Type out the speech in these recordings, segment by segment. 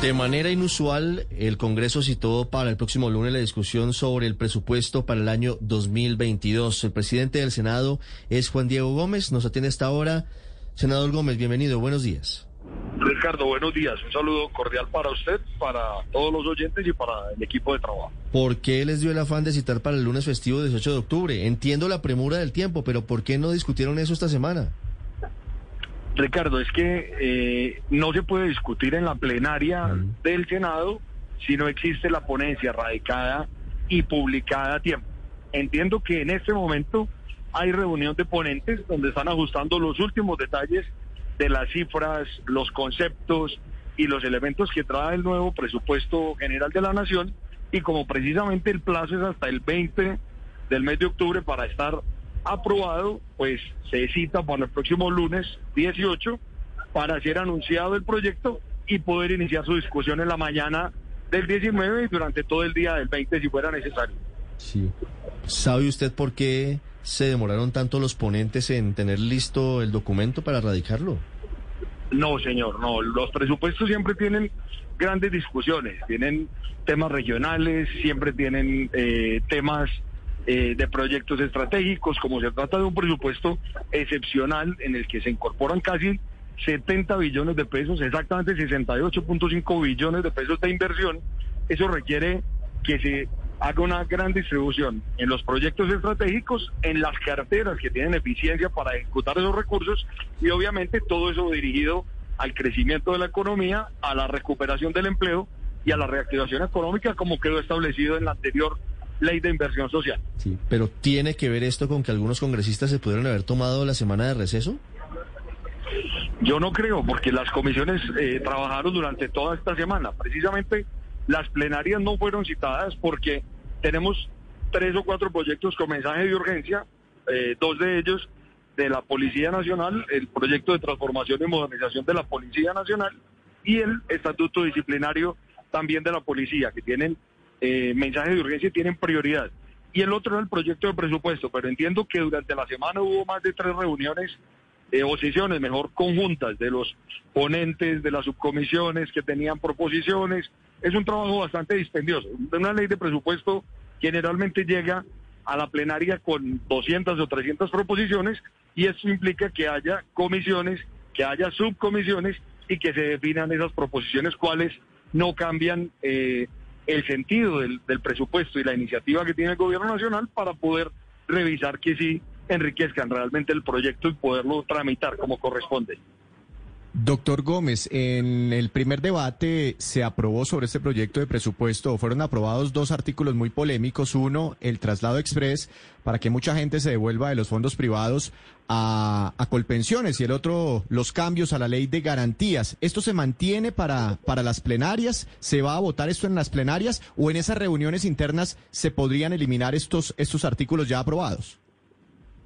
De manera inusual, el Congreso citó para el próximo lunes la discusión sobre el presupuesto para el año 2022. El presidente del Senado es Juan Diego Gómez. Nos atiende esta hora. Senador Gómez, bienvenido. Buenos días. Ricardo, buenos días. Un saludo cordial para usted, para todos los oyentes y para el equipo de trabajo. ¿Por qué les dio el afán de citar para el lunes festivo 18 de octubre? Entiendo la premura del tiempo, pero ¿por qué no discutieron eso esta semana? Ricardo, es que eh, no se puede discutir en la plenaria del Senado si no existe la ponencia radicada y publicada a tiempo. Entiendo que en este momento hay reunión de ponentes donde están ajustando los últimos detalles de las cifras, los conceptos y los elementos que trae el nuevo presupuesto general de la Nación y como precisamente el plazo es hasta el 20 del mes de octubre para estar aprobado, pues se cita para el próximo lunes 18 para ser anunciado el proyecto y poder iniciar su discusión en la mañana del 19 y durante todo el día del 20 si fuera necesario. Sí. ¿Sabe usted por qué se demoraron tanto los ponentes en tener listo el documento para radicarlo? No, señor, no. Los presupuestos siempre tienen grandes discusiones, tienen temas regionales, siempre tienen eh, temas eh, de proyectos estratégicos, como se trata de un presupuesto excepcional en el que se incorporan casi 70 billones de pesos, exactamente 68.5 billones de pesos de inversión, eso requiere que se haga una gran distribución en los proyectos estratégicos, en las carteras que tienen eficiencia para ejecutar esos recursos y obviamente todo eso dirigido al crecimiento de la economía, a la recuperación del empleo y a la reactivación económica como quedó establecido en la anterior ley de inversión social. Sí, pero ¿tiene que ver esto con que algunos congresistas se pudieron haber tomado la semana de receso? Yo no creo, porque las comisiones eh, trabajaron durante toda esta semana. Precisamente las plenarias no fueron citadas porque tenemos tres o cuatro proyectos con mensaje de urgencia, eh, dos de ellos de la Policía Nacional, el proyecto de transformación y modernización de la Policía Nacional y el estatuto disciplinario también de la policía, que tienen eh, mensajes de urgencia tienen prioridad. Y el otro es el proyecto de presupuesto, pero entiendo que durante la semana hubo más de tres reuniones eh, o mejor conjuntas, de los ponentes, de las subcomisiones que tenían proposiciones. Es un trabajo bastante dispendioso. Una ley de presupuesto generalmente llega a la plenaria con 200 o 300 proposiciones y eso implica que haya comisiones, que haya subcomisiones y que se definan esas proposiciones cuáles no cambian eh, el sentido del, presupuesto y la iniciativa que tiene el gobierno nacional para poder revisar que sí enriquezcan realmente el proyecto y poderlo tramitar como corresponde. Doctor Gómez, en el primer debate se aprobó sobre este proyecto de presupuesto, fueron aprobados dos artículos muy polémicos. Uno, el traslado express para que mucha gente se devuelva de los fondos privados a, Colpensiones y el otro, los cambios a la ley de garantías. ¿Esto se mantiene para, para las plenarias? ¿Se va a votar esto en las plenarias o en esas reuniones internas se podrían eliminar estos, estos artículos ya aprobados?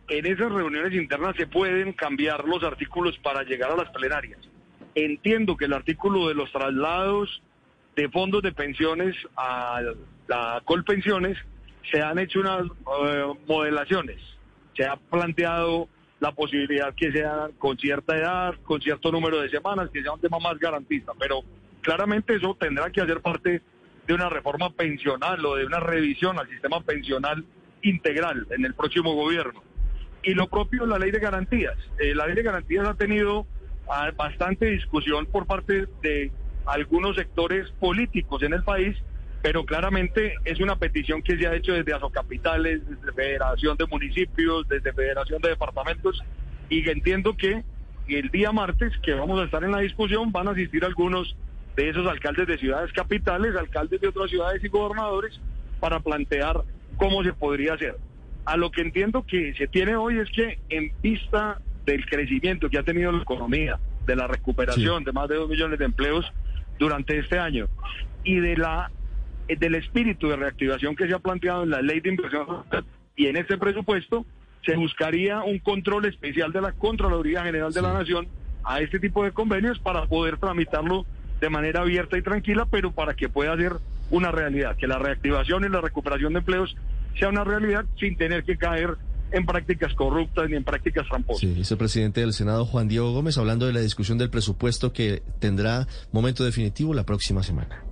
En esas reuniones internas se pueden cambiar los artículos para llegar a las plenarias. Entiendo que el artículo de los traslados de fondos de pensiones a la Colpensiones se han hecho unas eh, modelaciones. Se ha planteado la posibilidad que sea con cierta edad, con cierto número de semanas, que sea un tema más garantista. Pero claramente eso tendrá que hacer parte de una reforma pensional o de una revisión al sistema pensional integral en el próximo gobierno y lo propio la ley de garantías. Eh, la ley de garantías ha tenido ah, bastante discusión por parte de algunos sectores políticos en el país, pero claramente es una petición que se ha hecho desde Asocapitales, desde Federación de Municipios, desde Federación de Departamentos, y entiendo que el día martes que vamos a estar en la discusión van a asistir algunos de esos alcaldes de ciudades capitales, alcaldes de otras ciudades y gobernadores para plantear cómo se podría hacer a lo que entiendo que se tiene hoy es que en vista del crecimiento que ha tenido la economía, de la recuperación de más de dos millones de empleos durante este año y de la eh, del espíritu de reactivación que se ha planteado en la ley de inversión y en este presupuesto se buscaría un control especial de la Contraloría General de la Nación a este tipo de convenios para poder tramitarlo de manera abierta y tranquila, pero para que pueda ser una realidad, que la reactivación y la recuperación de empleos sea una realidad sin tener que caer en prácticas corruptas ni en prácticas tramposas. Sí, vicepresidente del Senado Juan Diego Gómez hablando de la discusión del presupuesto que tendrá momento definitivo la próxima semana.